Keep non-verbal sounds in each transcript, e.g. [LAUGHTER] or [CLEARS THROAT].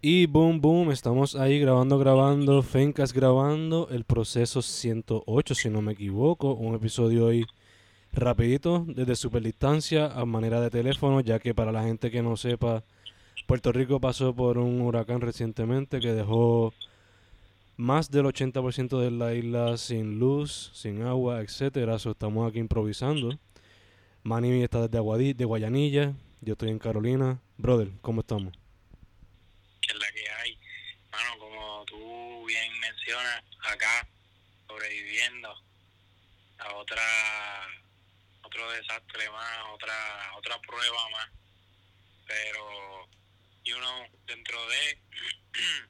Y boom, boom, estamos ahí grabando, grabando, Fencas grabando, el proceso 108, si no me equivoco, un episodio hoy rapidito, desde super distancia, a manera de teléfono, ya que para la gente que no sepa, Puerto Rico pasó por un huracán recientemente que dejó más del 80% de la isla sin luz, sin agua, etcétera. estamos aquí improvisando. Manny está desde Aguadí, de Guayanilla, yo estoy en Carolina. Brother, ¿cómo estamos? Que es la que hay. Mano, como tú acá sobreviviendo a otra otro desastre más, otra otra prueba más. Pero, y uno dentro de [CLEARS THROAT]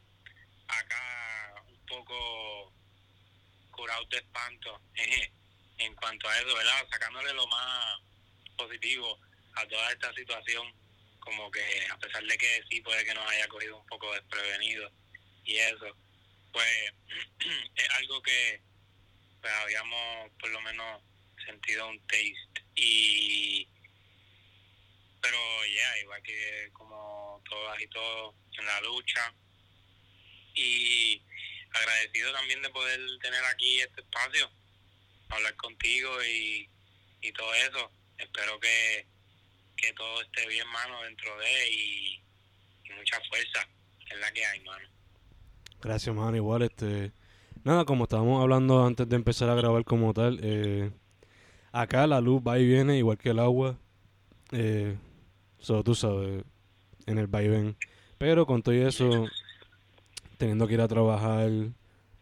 acá un poco curado de espanto [LAUGHS] en cuanto a eso, ¿verdad? Sacándole lo más positivo a toda esta situación, como que a pesar de que sí puede que nos haya cogido un poco desprevenido y eso, pues [CLEARS THROAT] es algo que pues, habíamos por lo menos sentido un taste. Y pero ya igual que como todas y todos en la lucha y agradecido también de poder tener aquí este espacio hablar contigo y, y todo eso. Espero que, que todo esté bien, mano, dentro de y, y mucha fuerza, es la que hay, mano. Gracias, mano, igual, este... Nada, como estábamos hablando antes de empezar a grabar como tal, eh, acá la luz va y viene igual que el agua. Eh, tú sabes, en el vaivén. Pero con todo eso, teniendo que ir a trabajar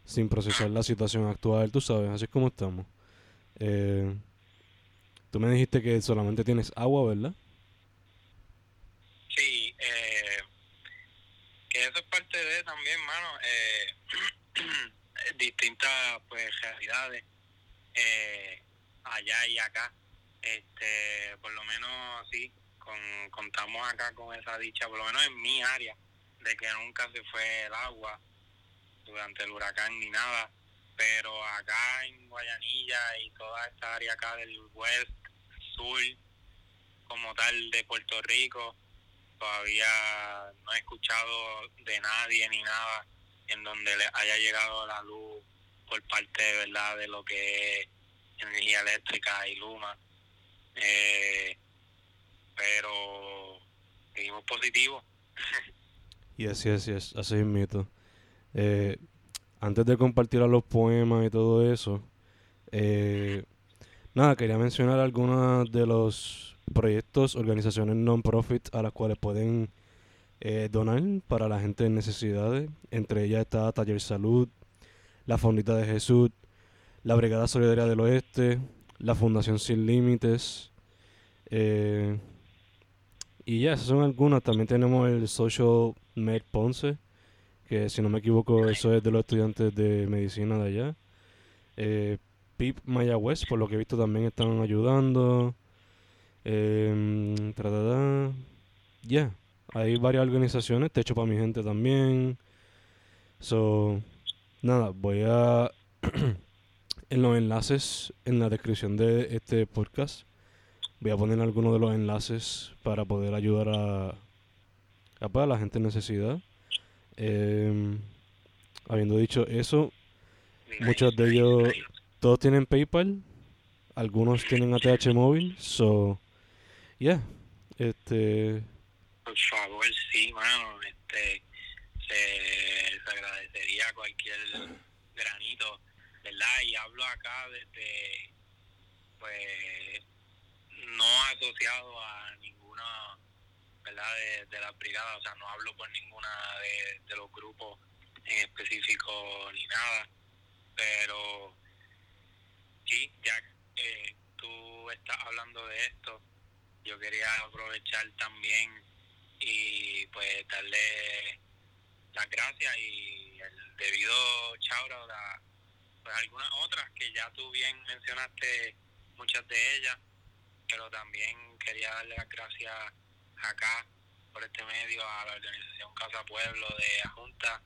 sin procesar la situación actual, tú sabes, así es como estamos. Eh, Tú me dijiste que solamente tienes agua, ¿verdad? Sí, eh, parte de también, mano. Eh, [CLEARS THROAT] distintas pues realidades eh, allá y acá. Este, por lo menos así, con, contamos acá con esa dicha, por lo menos en mi área, de que nunca se fue el agua durante el huracán ni nada pero acá en Guayanilla y toda esta área acá del west sur como tal de Puerto Rico. Todavía no he escuchado de nadie ni nada en donde le haya llegado la luz por parte verdad de lo que es energía eléctrica y Luma. Eh, pero seguimos positivos. y así, así es, así es mito. Eh, antes de compartir los poemas y todo eso, eh, Nada, quería mencionar algunos de los proyectos, organizaciones non-profit a las cuales pueden eh, donar para la gente en necesidades. Entre ellas está Taller Salud, la Fondita de Jesús, la Brigada Solidaria del Oeste, la Fundación Sin Límites. Eh, y ya, esas son algunas. También tenemos el Social Med Ponce, que si no me equivoco, eso es de los estudiantes de medicina de allá. Eh, PIP Mayagüez, por lo que he visto, también están ayudando. Eh, ya, hay varias organizaciones, Techo para mi gente también. So, nada, voy a. [CLEARS THROAT] en los enlaces, en la descripción de este podcast, voy a poner algunos de los enlaces para poder ayudar a, a, pues, la gente en necesidad. Em, habiendo dicho eso, muchos de ellos todos tienen PayPal, algunos tienen ATH móvil, so, yeah, este... Por favor, sí, mano, este, se, agradecería cualquier granito, ¿verdad? Y hablo acá desde, pues, no asociado a ninguna, ¿verdad? De, de la brigada, o sea, no hablo por ninguna de, los grupos en específico ni nada, pero sí, ya que tú estás hablando de esto, yo quería aprovechar también y pues darle las gracias y el debido chaura a pues, algunas otras que ya tú bien mencionaste muchas de ellas, pero también quería darle las gracias acá por este medio a la organización Casa Pueblo de Junta,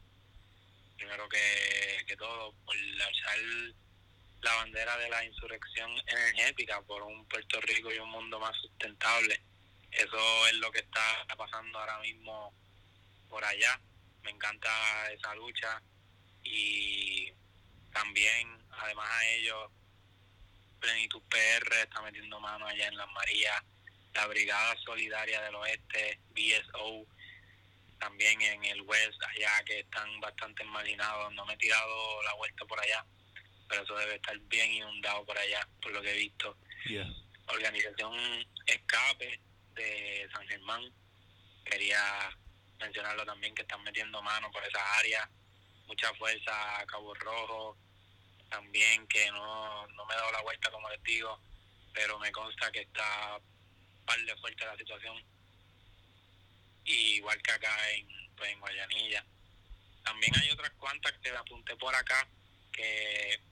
primero que, que todo, por alzar la bandera de la insurrección energética por un Puerto Rico y un mundo más sustentable. Eso es lo que está pasando ahora mismo por allá. me encanta esa lucha y también, además a ellos, Plenitud PR está metiendo mano allá en Las Marías, la Brigada Solidaria del Oeste, BSO, también en el West, allá que están bastante marginados. No me he tirado la vuelta por allá, pero eso debe estar bien inundado por allá, por lo que he visto. Organización Escape de San Germán, quería mencionarlo también que están metiendo mano por esa área. Mucha fuerza a Cabo Rojo, también que no, no me he dado la vuelta como les digo, pero me consta que está par de fuerte la situación. Y igual que acá en, pues, en Guayanilla. También hay otras cuantas que apunté por acá que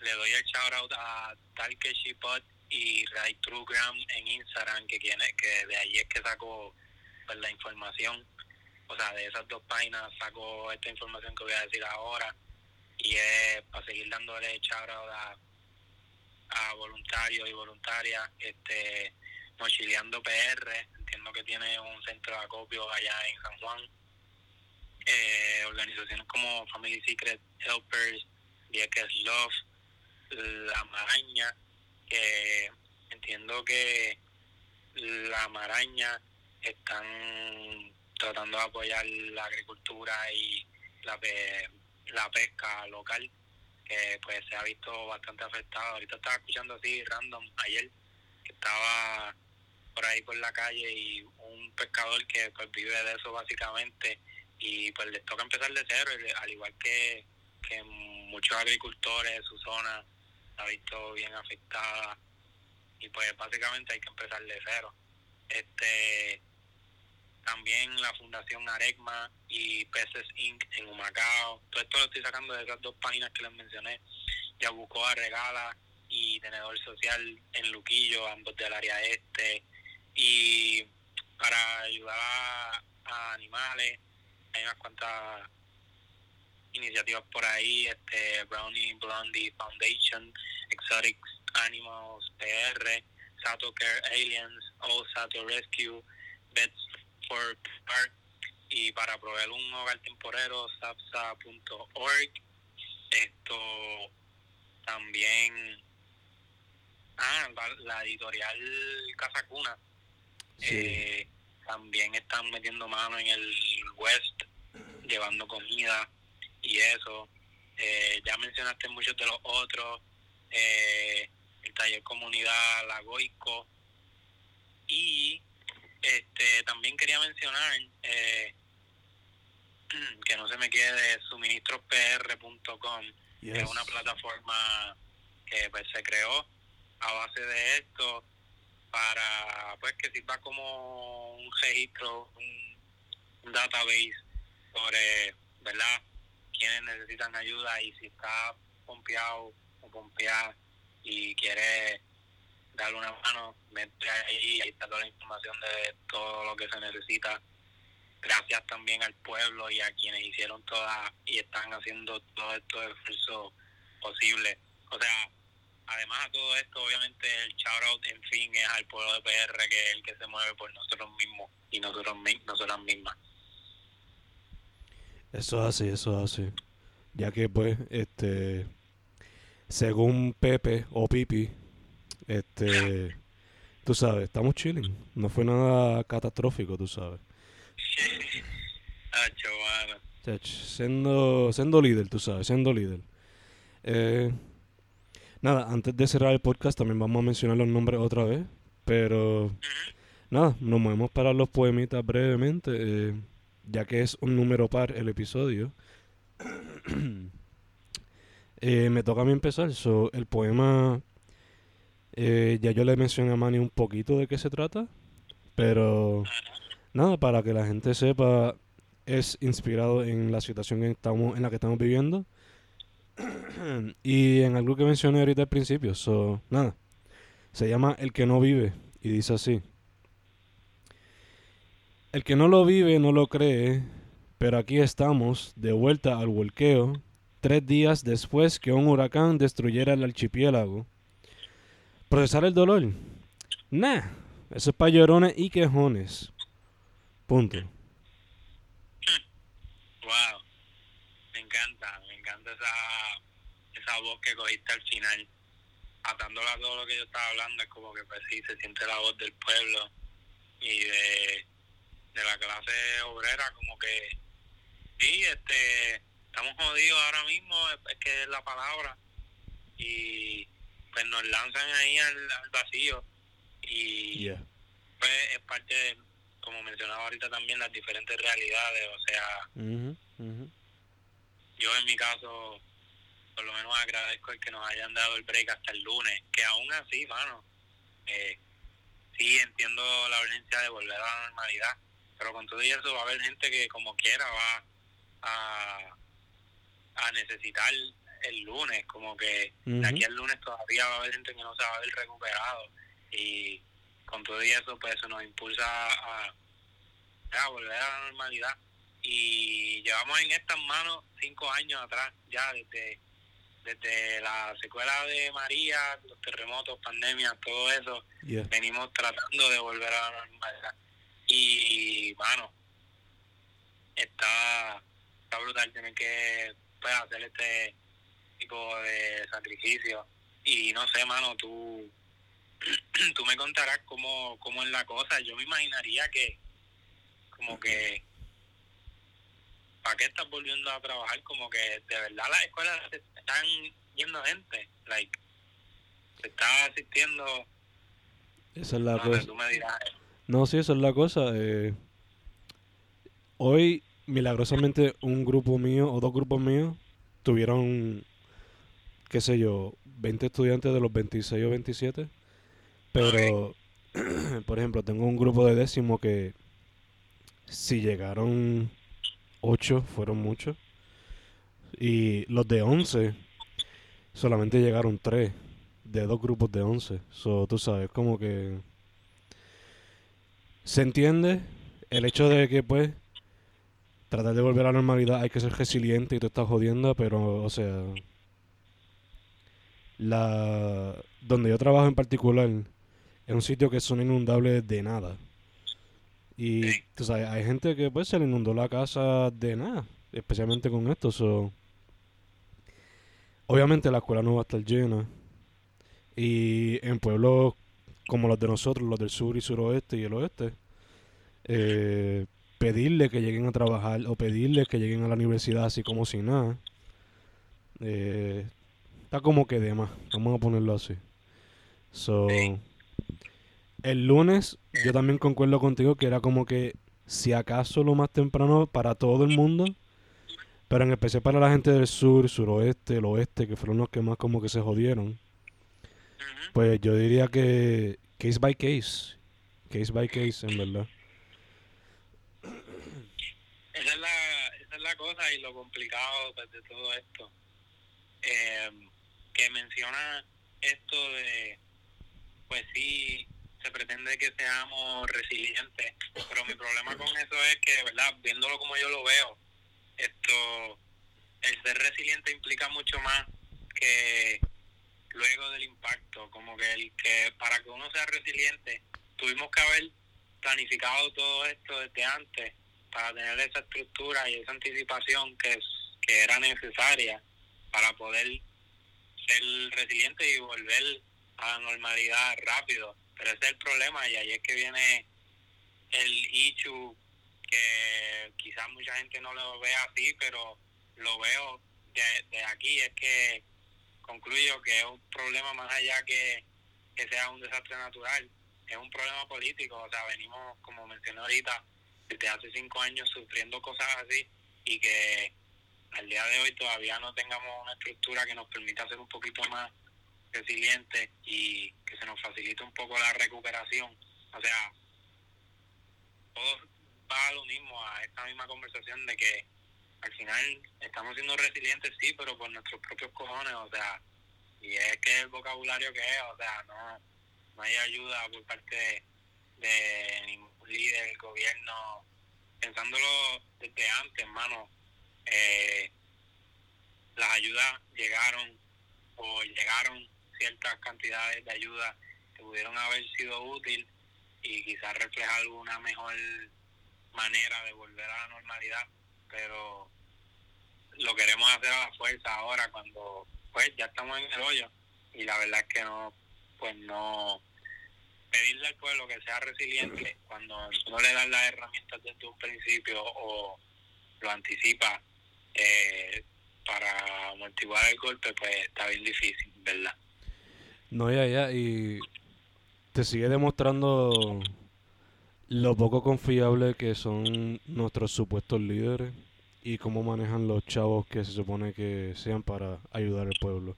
le doy el shout out a Talke Shipot y Ray Truegram en Instagram que tiene que de ahí es que saco pues, la información. O sea de esas dos páginas saco esta información que voy a decir ahora. Y es para seguir dándole shout a, a voluntarios y voluntarias este Mochileando PR entiendo que tiene un centro de acopio allá en San Juan. Eh, organizaciones como Family Secret Helpers Vieques Love La Maraña que entiendo que La Maraña están tratando de apoyar la agricultura y la, la pesca local, que pues se ha visto bastante afectado. Ahorita estaba escuchando así random ayer, que estaba por ahí por la calle y un pescador que pues vive de eso básicamente y pues les toca empezar de cero, al igual que, que muchos agricultores de su zona se ha visto bien afectada y pues básicamente hay que empezar de cero. Este también la Fundación Aregma y Peces Inc. en Humacao. Todo esto lo estoy sacando de esas dos páginas que les mencioné. Yabucoa Regala y Tenedor Social en Luquillo, ambos del área este. Y para ayudar a, animales, hay unas cuantas iniciativas por ahí, este Brownie Blondie Foundation, Exotic Animals PR, Sato Care Aliens, All Sato Rescue, Beds for y para proveer un hogar temporero, sapsa.org. Esto también, ah, la editorial Casa Cuna, eh, también están metiendo mano en el West, llevando comida y eso. Eh, ya mencionaste muchos de los otros, eh, el taller comunidad Lagoico y este, también quería mencionar eh, [CLEARS THROAT] que no se me quede suministrospr.com, que es una plataforma que pues, se creó a base de esto para pues que sirva como un registro, un, database sobre, ¿verdad?, quienes necesitan ayuda y si está pompeado o pompeada y quiere darle una mano, mete ahí, ahí está toda la información de todo lo que se necesita. Gracias también al pueblo y a quienes hicieron toda y están haciendo todo esto esfuerzo posible. O sea, además de todo esto, obviamente el shout out, en fin, es al pueblo de PR, que es el que se mueve por nosotros mismos y nosotros nosotras mismas. Eso es así, eso es así. Ya que, pues, este, según Pepe o Pipi, este, tú sabes, estamos chilling. No fue nada catastrófico, tú sabes. siendo, siendo líder, tú sabes, siendo líder. Eh, nada, antes de cerrar el podcast también vamos a mencionar los nombres otra vez. Pero nada, nos movemos para los poemitas brevemente, eh, ya que es un número par el episodio. [CLEARS THROAT] Eh, me toca a mí empezar. So, el poema eh, ya yo le mencioné a Manny un poquito de qué se trata, pero nada, para que la gente sepa, es inspirado en la situación estamos, en la que estamos viviendo [CLEARS THROAT] y en algo que mencioné ahorita al principio. So, nada, se llama El que no vive y dice así. El que no lo vive no lo cree, pero aquí estamos, de vuelta al volqueo, tres días después que un huracán destruyera el archipiélago Procesar el dolor. Nah, eso es para llorones y quejones. Punto. encanta, me encanta esa, esa voz que cogiste al final. Atándola a todo lo que yo estaba hablando, es como que pues sí, se siente la voz del pueblo y de, de la clase obrera, como que sí, este, estamos jodidos ahora mismo, es, que es la palabra, y pues nos lanzan ahí al, vacío y pues es parte de, como mencionaba ahorita también, las diferentes realidades, o sea, yo en mi caso, por lo menos agradezco el que nos hayan dado el break hasta el lunes, que aún así, mano, eh, sí entiendo la urgencia de volver a la normalidad, pero con todo eso va a haber gente que como quiera va a, a necesitar el lunes, como que de aquí al lunes todavía va a haber gente que no se va a ver recuperado. Y con todo eso pues eso nos impulsa a, a volver a la normalidad. Y llevamos en estas manos cinco años atrás ya desde desde la secuela de María, los terremotos, pandemias, todo eso, venimos tratando de volver a la normalidad. Y, mano, está, está brutal tener que pues, hacer este tipo de sacrificio. Y no sé, mano, tú, [CLEARS THROAT] tú me contarás cómo, cómo es la cosa. Yo me imaginaría que, como que ¿para qué estás volviendo a trabajar? Como que de verdad las escuelas están yendo gente, like, se está asistiendo. Esa es la cosa. No, sí, esa es la cosa. Eh, hoy, milagrosamente, un grupo mío o dos grupos míos tuvieron, qué sé yo, 20 estudiantes de los 26 o 27. Pero, [CLEARS THROAT] por ejemplo, tengo un grupo de décimo que si llegaron ocho fueron muchos. Y los de once solamente llegaron tres de dos grupos de once. So, tú sabes, como que se entiende el hecho de que, pues, tratar de volver a la normalidad hay que ser resiliente y tú estás jodiendo, pero, o sea, la donde yo trabajo en particular es un sitio que son inundables de nada. Y tú sabes, hay gente que pues se le inundó la casa de nada, especialmente con esto. So. Obviamente la escuela no va a estar llena. Y en pueblos como los de nosotros, los del sur y suroeste y el oeste, eh, pedirle que lleguen a trabajar o pedirle que lleguen a la universidad así como si nada, eh, está como que de más, vamos a ponerlo así. So, el lunes yo también concuerdo contigo que era como que si acaso lo más temprano para todo el mundo, pero en especial para la gente del sur, suroeste, el oeste, que fueron los que más como que se jodieron. Pues yo diría que case by case, case by case, en verdad. Esa es la, esa es la cosa y lo complicado pues, de todo esto. Eh, que menciona esto de, pues sí, se pretende que seamos resilientes, pero mi problema con eso es que, ¿verdad? Viéndolo como yo lo veo, esto, el ser resiliente implica mucho más que luego del impacto, como que el que para que uno sea resiliente tuvimos que haber planificado todo esto desde antes para tener esa estructura y esa anticipación que, que era necesaria para poder ser resiliente y volver a la normalidad rápido. Pero ese es el problema y ahí es que viene el issue que quizás mucha gente no lo ve así, pero lo veo de, aquí, es que concluyo que es un problema más allá que, que sea un desastre natural, es un problema político, o sea, venimos, como mencioné ahorita, desde hace cinco años sufriendo cosas así y que al día de hoy todavía no tengamos una estructura que nos permita ser un poquito más resiliente y que se nos facilite un poco la recuperación. O sea, todo va a lo mismo, a esta misma conversación de que al final estamos siendo resilientes, sí, pero por nuestros propios cojones, o sea, y es que el vocabulario que es, o sea, no, no hay ayuda por parte de, ningún líder del gobierno, pensándolo desde antes, hermano, eh, las ayudas llegaron o llegaron ciertas cantidades de ayuda que pudieron haber sido útil y quizás reflejar alguna mejor manera de volver a la normalidad, pero lo queremos hacer a la fuerza ahora cuando pues ya estamos en el hoyo y la verdad es que no, pues no pedirle al pueblo que sea resiliente cuando no le dan las herramientas desde un principio o lo anticipa eh, para amortiguar el golpe, pues está bien difícil, ¿verdad? No, ya, ya, y te sigue demostrando lo poco confiable que son nuestros supuestos líderes y cómo manejan los chavos que se supone que sean para ayudar al pueblo.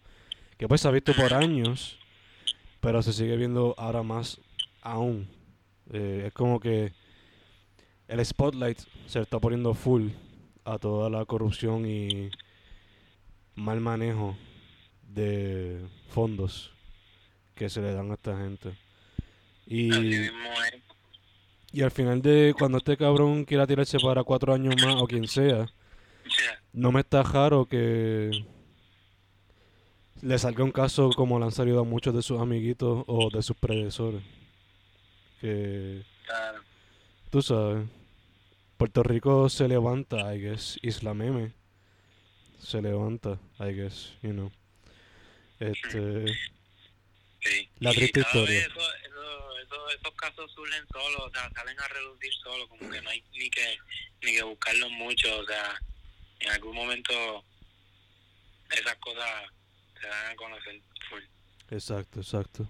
Que pues se ha visto por años, pero se sigue viendo ahora más aún. Eh, es como que el spotlight se está poniendo full a toda la corrupción y mal manejo de fondos que se le dan a esta gente. Y, y al final de cuando este cabrón quiera tirarse para cuatro años más o quien sea, no me está raro que le salga un caso como le han salido a muchos de sus amiguitos o de sus predecesores. Que, tú sabes, Puerto Rico se levanta, I guess, Isla Meme se levanta, I guess, you know. Este, La triste historia. Esos casos surgen solos, o sea, salen a reducir solo, como que no hay ni que, ni que buscarlos mucho, o sea, en algún momento esas cosas se dan a conocer full. Exacto, exacto.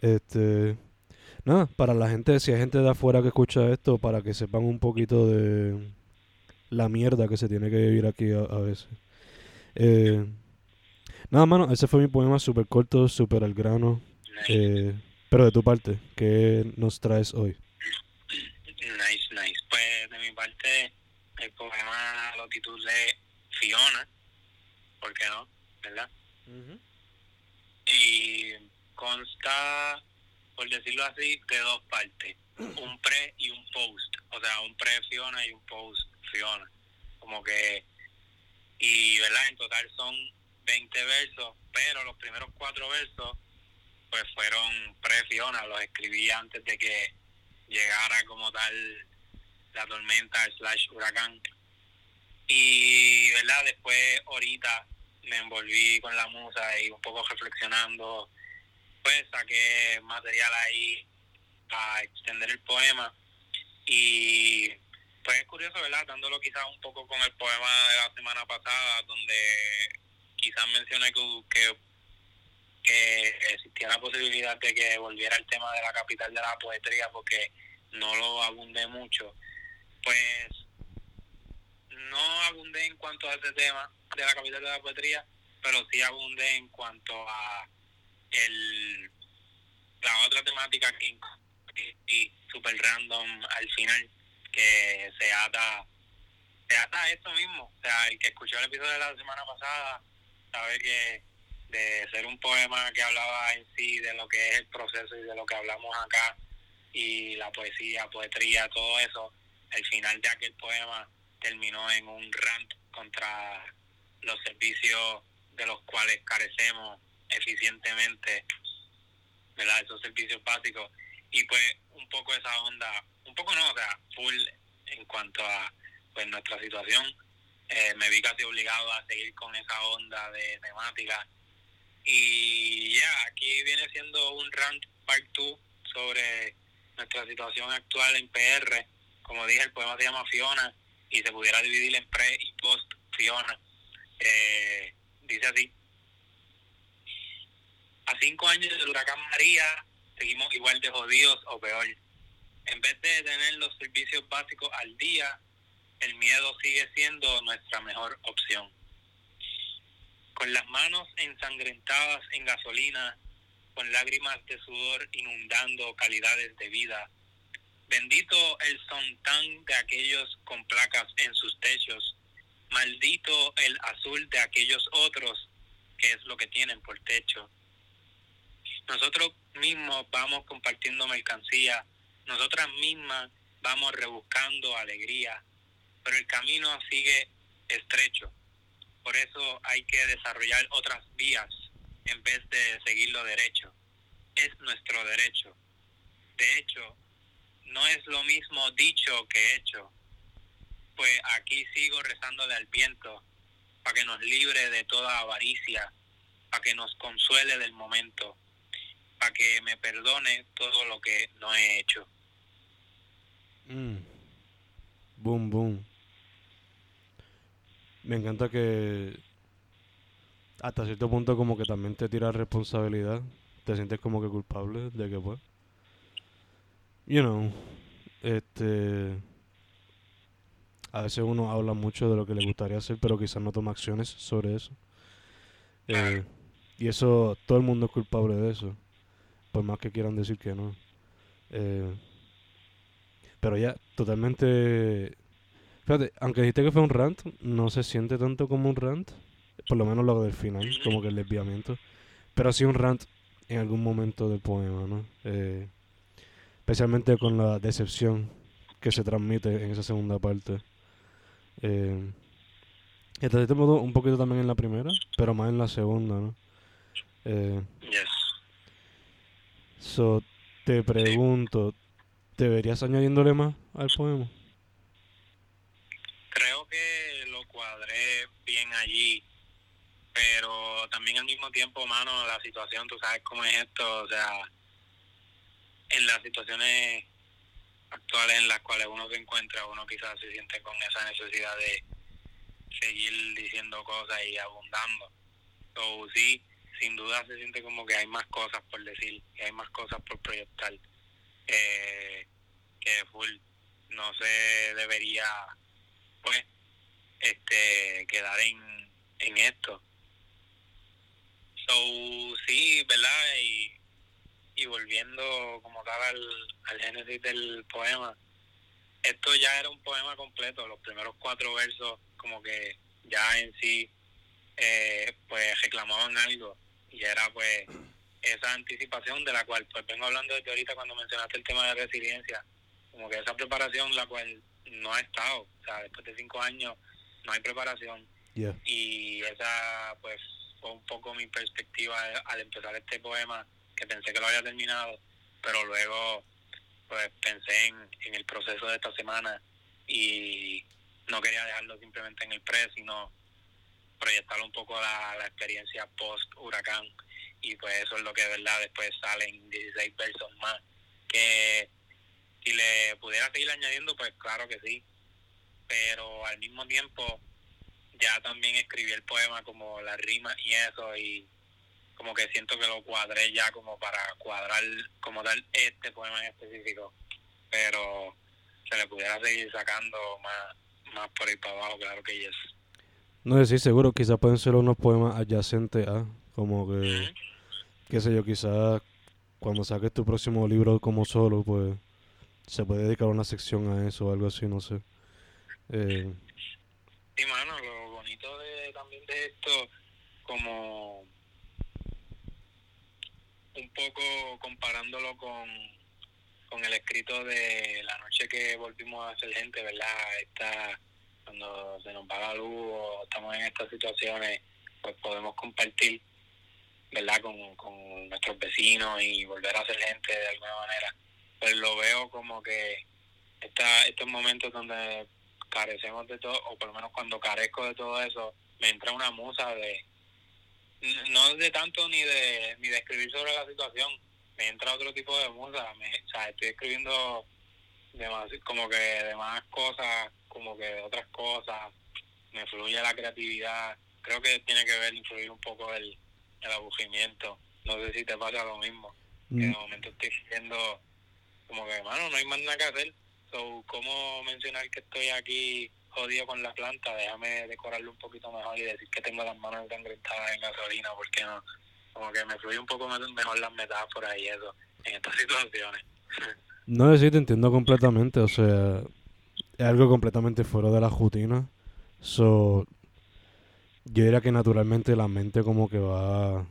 Este, nada, para la gente, si hay gente de afuera que escucha esto, para que sepan un poquito de la mierda que se tiene que vivir aquí a, veces. Eh, nada, mano, ese fue mi poema súper corto, súper al grano. Eh, pero de tu parte, ¿qué nos traes hoy? Nice, nice. Pues de mi parte, el poema lo titulé Fiona, ¿por qué no? ¿Verdad? Y consta, por decirlo así, de dos partes, un pre y un post, o sea, un pre Fiona y un post Fiona, como que, y verdad, en total son 20 versos, pero los primeros cuatro versos pues fueron pre-Fiona, los escribí antes de que llegara como tal la tormenta slash huracán. Y, ¿verdad? Después, ahorita, me envolví con la musa y un poco reflexionando, pues saqué material ahí para extender el poema. Y pues es curioso, ¿verdad? Dándolo quizás un poco con el poema de la semana pasada, donde quizás mencioné que, que existía la posibilidad de que volviera el tema de la capital de la poesía porque no lo abundé mucho. Pues no abundé en cuanto a ese tema de la capital de la poesía, pero sí abundé en cuanto a el la otra temática que y super random al final que se ata se ata a esto mismo o sea el que escuchó el episodio de la semana pasada sabe que de ser un poema que hablaba en sí de lo que es el proceso y de lo que hablamos acá y la poesía, poetría, todo eso, el final de aquel poema terminó en un rant contra los servicios de los cuales carecemos eficientemente, ¿verdad? Esos servicios básicos. Y pues un poco esa onda, un poco no, o sea, full en cuanto a pues nuestra situación, eh, me vi casi obligado a seguir con esa onda de temática. Y ya, aquí viene siendo un rant part 2 sobre nuestra situación actual en PR. Como dije, el poema se llama Fiona y se pudiera dividir en pre y post Fiona. Eh, dice así. A cinco años del huracán María, seguimos igual de jodidos o peor. En vez de tener los servicios básicos al día, el miedo sigue siendo nuestra mejor opción. Con las manos ensangrentadas en gasolina, con lágrimas de sudor inundando calidades de vida. Bendito el sontán de aquellos con placas en sus techos. Maldito el azul de aquellos otros, que es lo que tienen por techo. Nosotros mismos vamos compartiendo mercancía, nosotras mismas vamos rebuscando alegría, pero el camino sigue estrecho. Por eso hay que desarrollar otras vías en vez de seguir lo derecho. Es nuestro derecho. De hecho, no es lo mismo dicho que hecho. Pues aquí sigo rezándole al viento, para que nos libre de toda avaricia, para que nos consuele del momento, para que me perdone todo lo que no he hecho. Mm. Boom, boom. Me encanta que hasta cierto punto como que también te tira responsabilidad. Te sientes como que culpable de que pues... You know, este... A veces uno habla mucho de lo que le gustaría hacer, pero quizás no toma acciones sobre eso. Eh, y eso, todo el mundo es culpable de eso. Por más que quieran decir que no. Eh, pero ya, totalmente... Fíjate, aunque dijiste que fue un rant, no se siente tanto como un rant. Por lo menos lo del final, como que el desviamiento. Pero sí un rant en algún momento del poema, ¿no? Eh, especialmente con la decepción que se transmite en esa segunda parte. Eh, cierto modo, un poquito también en la primera, pero más en la segunda, ¿no? Eh, Yes. so, te pregunto, ¿te verías añadiéndole más al poema? Creo que lo cuadré bien allí, pero también al mismo tiempo, mano, la situación, tú sabes cómo es esto, o sea, en las situaciones actuales en las cuales uno se encuentra, uno quizás se siente con esa necesidad de seguir diciendo cosas y abundando. So, sí, sin duda se siente como que hay más cosas por decir, que hay más cosas por proyectar, eh, que full no se debería, pues, este, quedar en, en esto. So, sí, ¿verdad? Y, y volviendo como tal al, al génesis del poema, esto ya era un poema completo, los primeros cuatro versos como que ya en sí eh, pues reclamaban algo y era pues esa anticipación de la cual pues vengo hablando desde ahorita cuando mencionaste el tema de resiliencia, como que esa preparación la cual no ha estado, o sea, después de cinco años no hay preparación. Yeah. y esa pues fue un poco mi perspectiva al empezar este poema que pensé que lo había terminado pero luego pues pensé en, en el proceso de esta semana y no quería dejarlo simplemente en el pre sino proyectar un poco la, la experiencia post huracán y pues eso es lo que de verdad después salen 16 versos más que si le pudiera seguir añadiendo pues claro que sí pero al mismo tiempo ya también escribí el poema como la rima y eso y como que siento que lo cuadré ya como para cuadrar como tal este poema en específico pero se le pudiera seguir sacando más más por ahí para abajo claro que yes No sé si seguro, quizás pueden ser unos poemas adyacentes a, como que, qué sé yo, quizás cuando saques tu próximo libro como solo, pues se puede dedicar una sección a eso o algo así, no sé. Eh, Sí, mano, lo bonito de, también de esto, como un poco comparándolo con, con el escrito de la noche que volvimos a ser gente, ¿verdad? Esta, cuando se nos va la luz o estamos en estas situaciones, pues podemos compartir, ¿verdad? Con, con nuestros vecinos y volver a ser gente de alguna manera. Pues lo veo como que esta, estos momentos donde carecemos de todo, o por lo menos cuando carezco de todo eso, me entra una musa de, no de tanto ni de, ni de escribir sobre la situación, me entra otro tipo de musa, me, o sea, estoy escribiendo demás, como que de más cosas, como que de otras cosas, me fluye la creatividad, creo que tiene que ver, influir un poco el, el aburrimiento, no sé si te pasa lo mismo, que de mm, momento estoy diciendo como que, mano, no hay más nada que hacer. So, ¿cómo mencionar que estoy aquí jodido con la planta? Déjame decorarlo un poquito mejor y decir que tengo las manos ensangrentadas en gasolina, porque no? Como que me fluye un poco me- mejor las metáforas y eso en estas [LAUGHS] situaciones. no si te entiendo completamente, o sea, es algo completamente fuera de la rutina. So, yo diría que naturalmente la mente como que va,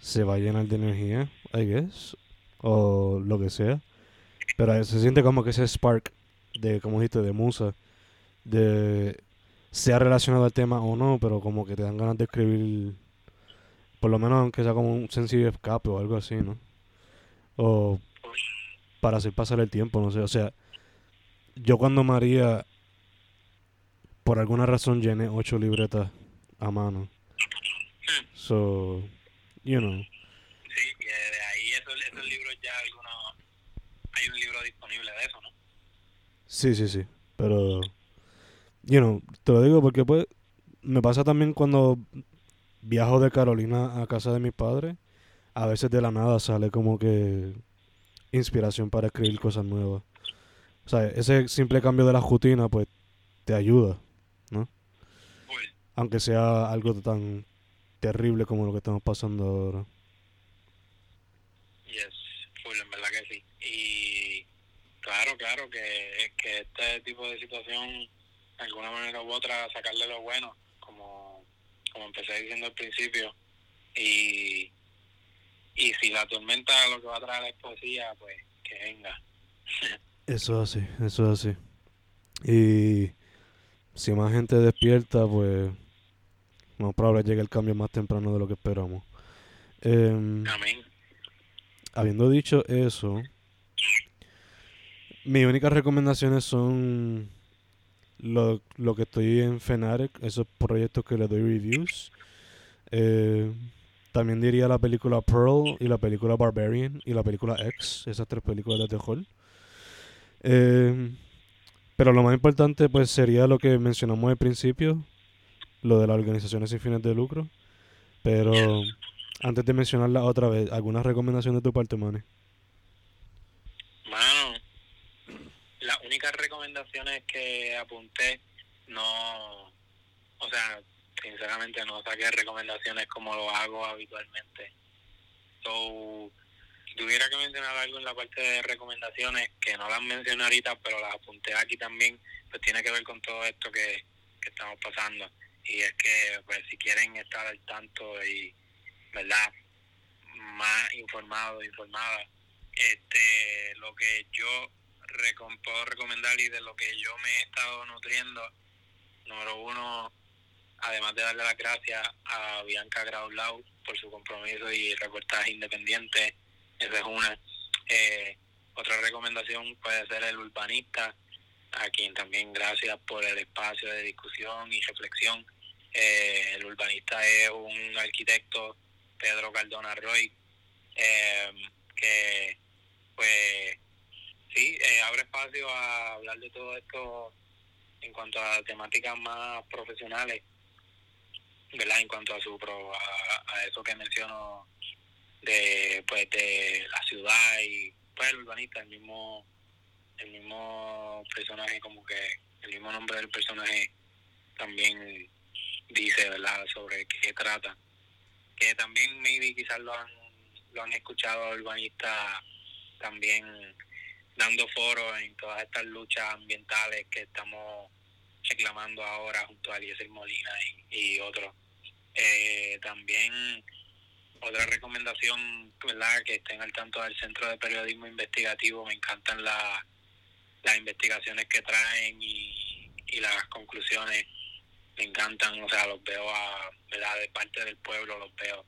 se va a llenar de energía, I guess, o lo que sea. Pero se siente como que ese spark de, como dijiste, de musa, de sea relacionado al tema o no, pero como que te dan ganas de escribir, por lo menos aunque sea como un sencillo escape o algo así, ¿no? O para hacer pasar el tiempo, no sé, o sea, yo cuando María por alguna razón llené ocho libretas a mano. So, you know. Sí, que de ahí esos, esos libros ya algunos... Hay un libro disponible de eso, ¿no? Sí, sí, sí. Pero, you know, te lo digo porque pues me pasa también cuando viajo de Carolina a casa de mis padres. A veces de la nada sale como que inspiración para escribir cosas nuevas. O sea, ese simple cambio de la rutina pues te ayuda, ¿no? Aunque sea algo tan terrible como lo que estamos pasando ahora. Yes, full, en verdad que claro, claro que, que este tipo de situación, de alguna manera u otra, sacarle lo bueno, como, como empecé diciendo al principio. Y, y si la tormenta lo que va a traer es poesía, pues que venga. Eso es así, eso es así. Y si más gente despierta, pues más probable llegue el cambio más temprano de lo que esperamos. Em, Amén. habiendo dicho eso, mis únicas recomendaciones son lo, lo que estoy en Fnatic, esos proyectos que le doy reviews. Eh, también diría la película Pearl y la película Barbarian y la película X, esas tres películas de terror. Eh, pero lo más importante pues sería lo que mencionamos al principio, lo de las organizaciones sin fines de lucro. Pero antes de mencionarla otra vez, ¿alguna recomendación de tu parte? Mano, las únicas recomendaciones que apunté no, o sea, sinceramente no saqué recomendaciones como lo hago habitualmente. So, si tuviera que mencionar algo en la parte de recomendaciones, que no las mencioné ahorita, pero las apunté aquí también, pues tiene que ver con todo esto que, que estamos pasando. Y es que, pues, si quieren estar al tanto y, ¿verdad?, más informados, informadas, este, lo que yo recom- puedo recomendar y de lo que yo me he estado nutriendo, número uno, además de darle las gracias a Bianca Graulau por su compromiso y reportaje independiente, esa es una. Eh, otra recomendación puede ser el urbanista, a quien también gracias por el espacio de discusión y reflexión. Eh, el urbanista es un arquitecto, Pedro Cardona Roy, eh, que pues sí, eh, abre espacio a hablar de todo esto en cuanto a temáticas más profesionales, ¿verdad? En cuanto a su pro, a, a eso que menciono de pues de la ciudad y pues el urbanista, el mismo el mismo personaje como que el mismo nombre del personaje también dice, ¿verdad? Sobre qué trata. Que también maybe quizás lo han lo han escuchado urbanistas también dando foros en todas estas luchas ambientales que estamos reclamando ahora junto a Eliezer Molina y, otros. Eh, también otra recomendación, ¿verdad? Que estén al tanto del Centro de Periodismo Investigativo. Me encantan la- las investigaciones que traen y, y las conclusiones. Me encantan, o sea, los veo a, ¿verdad? De parte del pueblo los veo,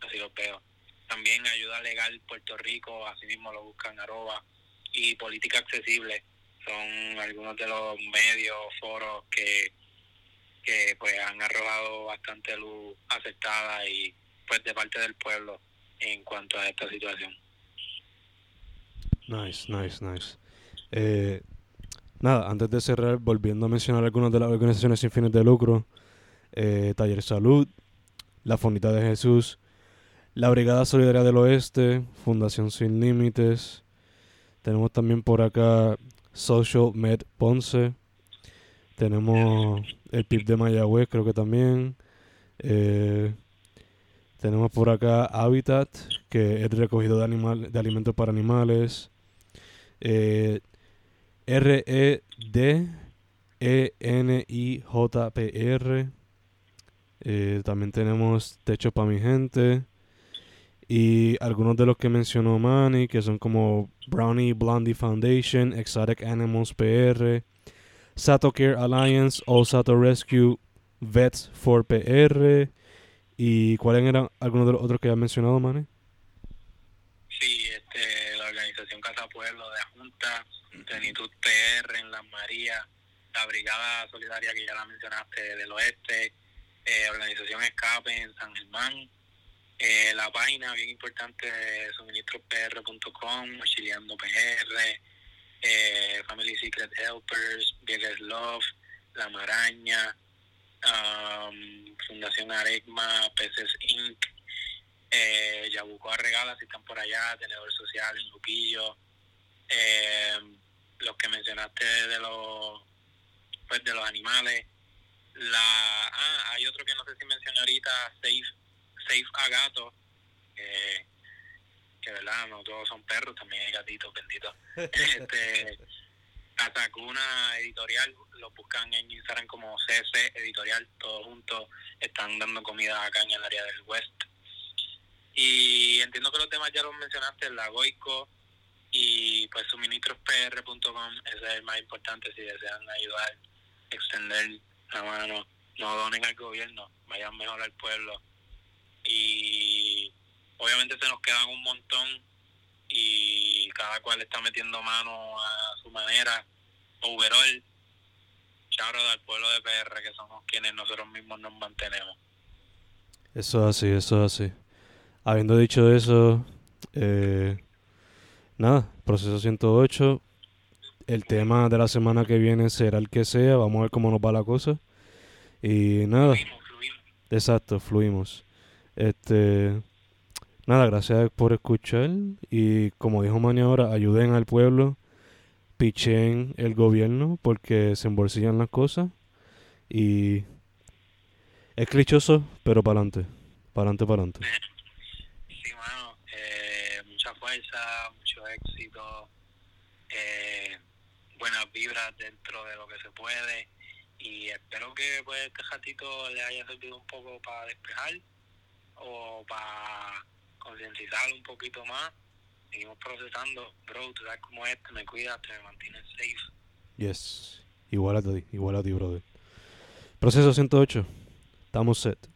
así los veo. También Ayuda Legal Puerto Rico, así mismo lo buscan arroba. Y Política Accesible, son algunos de los medios, foros que, que pues han arrojado bastante luz aceptada y pues de parte del pueblo en cuanto a esta situación. Nice, nice, nice. Eh, nada, antes de cerrar, volviendo a mencionar algunas de las organizaciones sin fines de lucro, eh, Taller Salud, La Fondita de Jesús, la Brigada Solidaria del Oeste, Fundación Sin Límites, tenemos también por acá Social Med Ponce, tenemos el PIB de Mayagüez, creo que también, eh, tenemos por acá Habitat, que es recogido de, animal, de alimentos para animales. Eh, E R-E-D-E-N-I-J-P-R. Eh, también tenemos Techo para mi gente. Y algunos de los que mencionó Manny, que son como Brownie Blondie Foundation, Exotic Animals PR, Sato Care Alliance, All Sato Rescue, Vets for PR. ¿Y cuáles eran algunos de los otros que has mencionado, Manny? Sí, este, la organización Casa Pueblo de Junta, Plenitud PR en Las Marías, la Brigada Solidaria que ya la mencionaste del Oeste, eh, Organización Escape en San Germán, eh, la página bien importante de suministrospr.com, Mochileando PR, eh, Family Secret Helpers, Viegas Love, La Maraña, um, Fundación Aregma, Peces Inc., eh, Yabucoa Arregala, si están por allá, Tenedor Social en Lupillo, eh, los que mencionaste de los pues de los animales, la ah, hay otro que no sé si mencioné ahorita, Safe, Safe a Gato, que, que verdad, no todos son perros, también hay gatitos, benditos. [LAUGHS] este, Atacuna Editorial, lo buscan en Instagram como CC Editorial, todos juntos están dando comida acá en el área del West. Y entiendo que los temas ya los mencionaste, la Goico y pues suministrospr.com, ese es el más importante si desean ayudar, extender la mano, no donen al gobierno, vayan mejor al pueblo. Y obviamente se nos quedan un montón y cada cual está metiendo mano a su manera. Overall, charo al pueblo de PR, que somos quienes nosotros mismos nos mantenemos. Eso es así, eso es así. Habiendo dicho eso, eh, nada, proceso 108. El tema de la semana que viene será el que sea. Vamos a ver cómo nos va la cosa. Y nada. Fluimos, fluimos. Exacto, fluimos. Este, nada, gracias por escuchar y como dijo Mani ahora, ayuden al pueblo, pichen el gobierno porque se embolsillan las cosas y es clichoso, pero para adelante, para adelante, para adelante. Sí, mano, eh, mucha fuerza, mucho éxito, eh, buenas vibras dentro de lo que se puede y espero que pues este ratito le haya servido un poco para despejar o para concientizar un poquito más. Seguimos procesando, bro, tú sabes cómo es, me cuidas, te mantienes safe. Yes, igual a ti, igual a ti, brother. Proceso 108, estamos set.